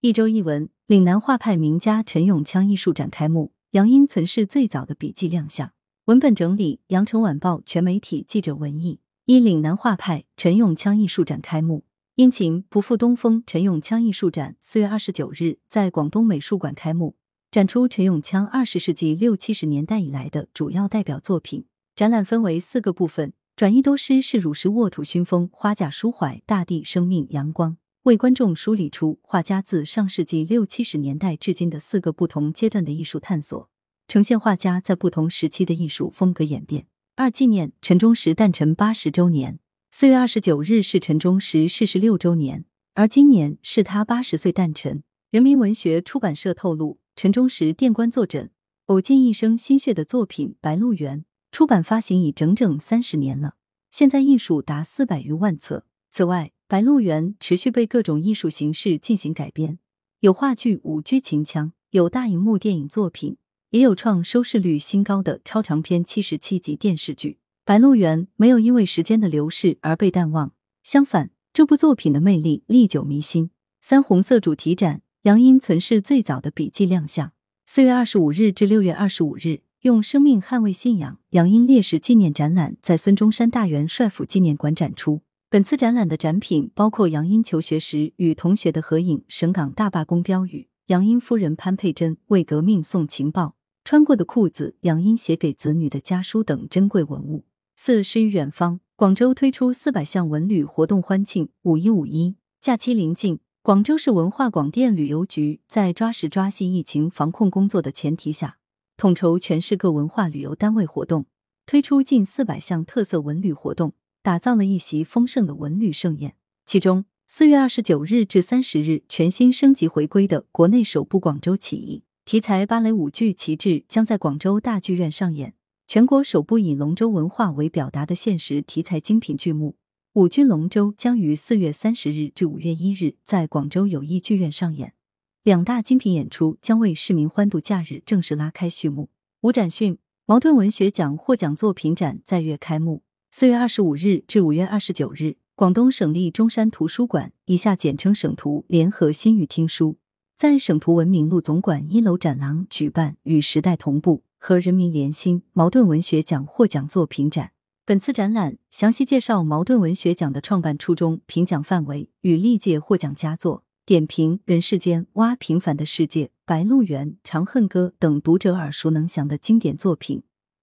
一周一文，岭南画派名家陈永锵艺术展开幕，杨英存世最早的笔记亮相。文本整理：羊城晚报全媒体记者文艺。一岭南画派陈永锵艺术展开幕，殷勤不负东风。陈永锵艺术展四月二十九日在广东美术馆开幕，展出陈永锵二十世纪六七十年代以来的主要代表作品。展览分为四个部分：转移多诗是汝诗沃土熏风，花甲抒怀大地生命阳光。为观众梳理出画家自上世纪六七十年代至今的四个不同阶段的艺术探索，呈现画家在不同时期的艺术风格演变。二、纪念陈忠实诞辰八十周年，四月二十九日是陈忠实逝世六周年，而今年是他八十岁诞辰。人民文学出版社透露，陈忠实殿官坐诊，呕尽一生心血的作品《白鹿原》出版发行已整整三十年了，现在印数达四百余万册。此外，《白鹿原》持续被各种艺术形式进行改编，有话剧、舞剧、秦腔，有大荧幕电影作品，也有创收视率新高的超长篇七十七集电视剧。《白鹿原》没有因为时间的流逝而被淡忘，相反，这部作品的魅力历久弥新。三红色主题展，杨殷存世最早的笔记亮相。四月二十五日至六月二十五日，用生命捍卫信仰，杨殷烈士纪念展览在孙中山大元帅府纪念馆展出。本次展览的展品包括杨殷求学时与同学的合影、省港大罢工标语、杨殷夫人潘佩珍为革命送情报、穿过的裤子、杨殷写给子女的家书等珍贵文物。四诗与远方，广州推出四百项文旅活动欢庆五一五一假期临近，广州市文化广电旅游局在抓实抓细疫情防控工作的前提下，统筹全市各文化旅游单位活动，推出近四百项特色文旅活动。打造了一席丰盛的文旅盛宴。其中，四月二十九日至三十日，全新升级回归的国内首部广州起义题材芭蕾舞剧《旗帜》将在广州大剧院上演；全国首部以龙舟文化为表达的现实题材精品剧目《舞剧龙舟》将于四月三十日至五月一日在广州友谊剧院上演。两大精品演出将为市民欢度假日正式拉开序幕。五展讯，茅盾文学奖获奖作品展在月开幕。四月二十五日至五月二十九日，广东省立中山图书馆（以下简称省图）联合新语听书，在省图文明路总馆一楼展廊举办“与时代同步，和人民连心”茅盾文学奖获奖作品展。本次展览详细介绍茅盾文学奖的创办初衷、评奖范围与历届获奖佳作，点评《人世间》《挖平凡的世界》《白鹿原》《长恨歌》等读者耳熟能详的经典作品，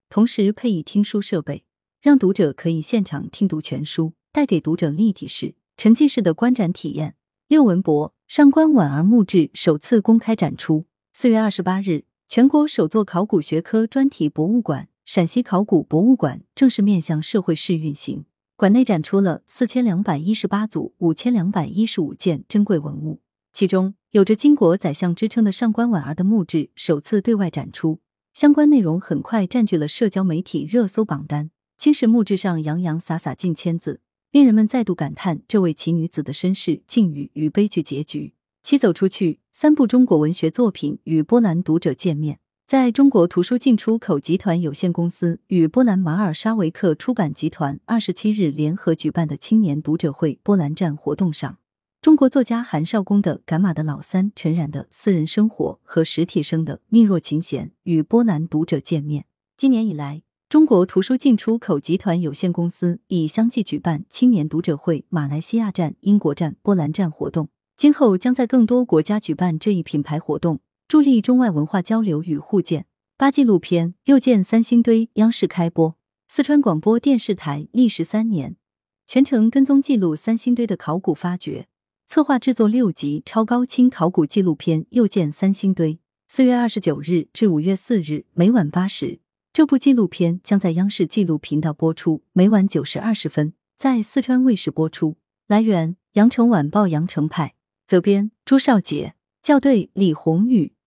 同时配以听书设备。让读者可以现场听读全书，带给读者立体式、沉浸式的观展体验。六文博上官婉儿墓志首次公开展出。四月二十八日，全国首座考古学科专题博物馆——陕西考古博物馆正式面向社会试运行。馆内展出了四千两百一十八组五千两百一十五件珍贵文物，其中有着“巾帼宰相”之称的上官婉儿的墓志首次对外展出，相关内容很快占据了社交媒体热搜榜单。青石墓志上洋洋洒洒近千字，令人们再度感叹这位奇女子的身世境遇与悲剧结局。七走出去，三部中国文学作品与波兰读者见面。在中国图书进出口集团有限公司与波兰马尔沙维克出版集团二十七日联合举办的青年读者会波兰站活动上，中国作家韩少功的《赶马的老三》、陈冉的私人生活和史铁生的《命若琴弦》与波兰读者见面。今年以来。中国图书进出口集团有限公司已相继举办青年读者会马来西亚站、英国站、波兰站活动，今后将在更多国家举办这一品牌活动，助力中外文化交流与互鉴。八纪录片《又见三星堆》央视开播，四川广播电视台历时三年，全程跟踪记录三星堆的考古发掘，策划制作六集超高清考古纪录片《又见三星堆》。四月二十九日至五月四日，每晚八时。这部纪录片将在央视纪录频道播出，每晚九时二十分在四川卫视播出。来源：羊城晚报羊城派，责编：朱少杰，校对：李红宇。